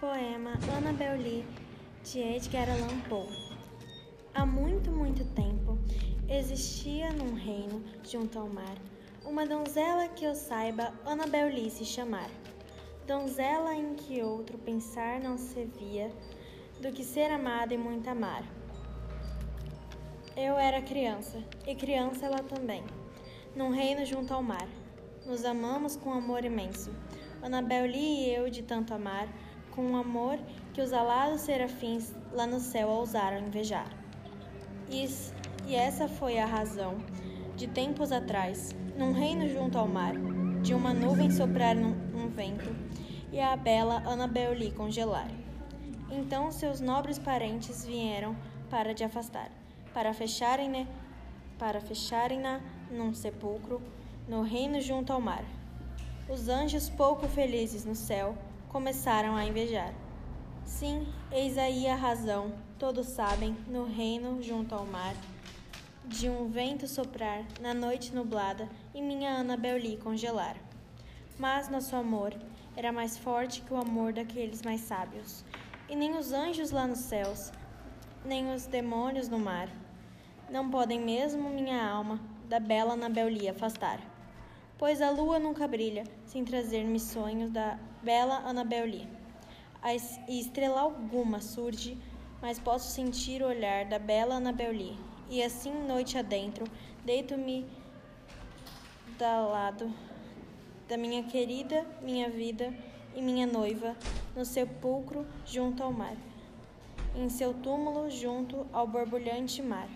Poema Annabel Lee, de Edgar Allan Poe. Há muito, muito tempo, existia num reino junto ao mar uma donzela que eu saiba Annabel Lee se chamar. Donzela em que outro pensar não se via do que ser amada e muito amar. Eu era criança, e criança ela também, num reino junto ao mar. Nos amamos com amor imenso. Annabel Lee e eu de tanto amar, com um amor que os alados serafins lá no céu ousaram invejar. Isso, e essa foi a razão, de tempos atrás, num reino junto ao mar, de uma nuvem soprar num, um vento e a bela Annabel Lee congelar. Então seus nobres parentes vieram para de afastar, para fecharem-na para fecharem-na num sepulcro no reino junto ao mar. Os anjos pouco felizes no céu começaram a invejar. Sim, eis aí a razão, todos sabem, no reino junto ao mar, de um vento soprar na noite nublada e minha Annabel Lee congelar. Mas nosso amor era mais forte que o amor daqueles mais sábios, e nem os anjos lá nos céus, nem os demônios no mar, não podem mesmo minha alma da bela Annabel Lee afastar pois a lua nunca brilha sem trazer-me sonhos da bela Annabel Lee. E estrela alguma surge, mas posso sentir o olhar da bela Annabel Lee. E assim, noite adentro, deito-me da lado da minha querida, minha vida e minha noiva, no sepulcro junto ao mar, em seu túmulo junto ao borbulhante mar.